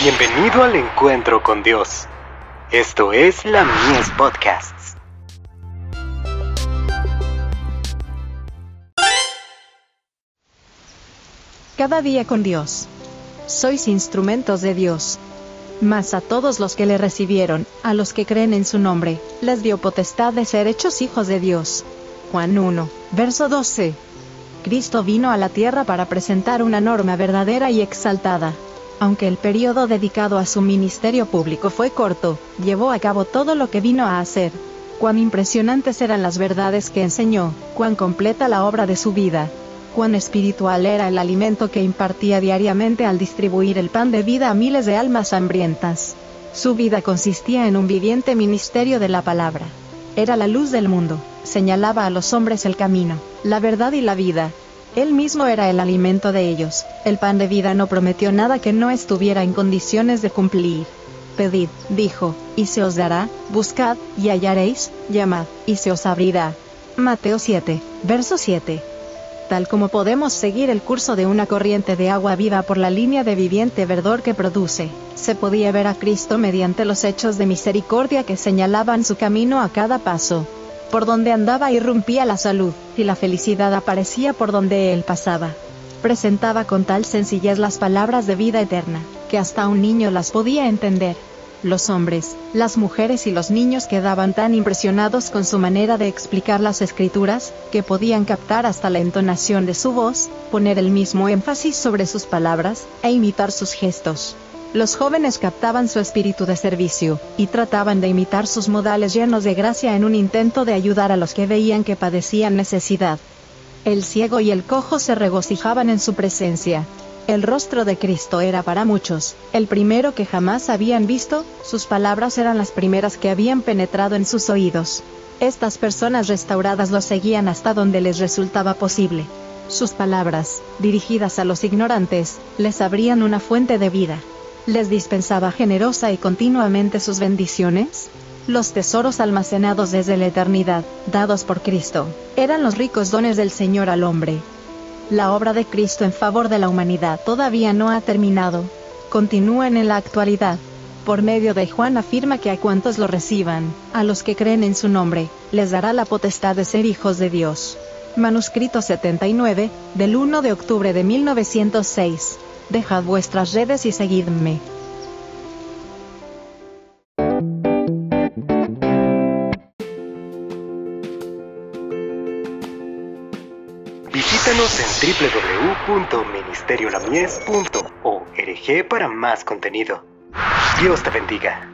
Bienvenido al encuentro con Dios. Esto es la Mies Podcasts. Cada día con Dios. Sois instrumentos de Dios. Mas a todos los que le recibieron, a los que creen en su nombre, les dio potestad de ser hechos hijos de Dios. Juan 1, verso 12. Cristo vino a la tierra para presentar una norma verdadera y exaltada, aunque el periodo dedicado a su ministerio público fue corto, llevó a cabo todo lo que vino a hacer. Cuán impresionantes eran las verdades que enseñó, cuán completa la obra de su vida, cuán espiritual era el alimento que impartía diariamente al distribuir el pan de vida a miles de almas hambrientas. Su vida consistía en un viviente ministerio de la palabra. Era la luz del mundo, señalaba a los hombres el camino, la verdad y la vida, él mismo era el alimento de ellos, el pan de vida no prometió nada que no estuviera en condiciones de cumplir. Pedid, dijo, y se os dará, buscad, y hallaréis, llamad, y se os abrirá. Mateo 7, verso 7. Tal como podemos seguir el curso de una corriente de agua viva por la línea de viviente verdor que produce, se podía ver a Cristo mediante los hechos de misericordia que señalaban su camino a cada paso. Por donde andaba irrumpía la salud, y la felicidad aparecía por donde él pasaba. Presentaba con tal sencillez las palabras de vida eterna, que hasta un niño las podía entender. Los hombres, las mujeres y los niños quedaban tan impresionados con su manera de explicar las escrituras, que podían captar hasta la entonación de su voz, poner el mismo énfasis sobre sus palabras, e imitar sus gestos. Los jóvenes captaban su espíritu de servicio, y trataban de imitar sus modales llenos de gracia en un intento de ayudar a los que veían que padecían necesidad. El ciego y el cojo se regocijaban en su presencia. El rostro de Cristo era para muchos, el primero que jamás habían visto, sus palabras eran las primeras que habían penetrado en sus oídos. Estas personas restauradas lo seguían hasta donde les resultaba posible. Sus palabras, dirigidas a los ignorantes, les abrían una fuente de vida les dispensaba generosa y continuamente sus bendiciones? Los tesoros almacenados desde la eternidad, dados por Cristo, eran los ricos dones del Señor al hombre. La obra de Cristo en favor de la humanidad todavía no ha terminado. Continúan en la actualidad. Por medio de Juan afirma que a cuantos lo reciban, a los que creen en su nombre, les dará la potestad de ser hijos de Dios. Manuscrito 79, del 1 de octubre de 1906 dejad vuestras redes y seguidme. Visítanos en www.ministeriolamies.org para más contenido. Dios te bendiga.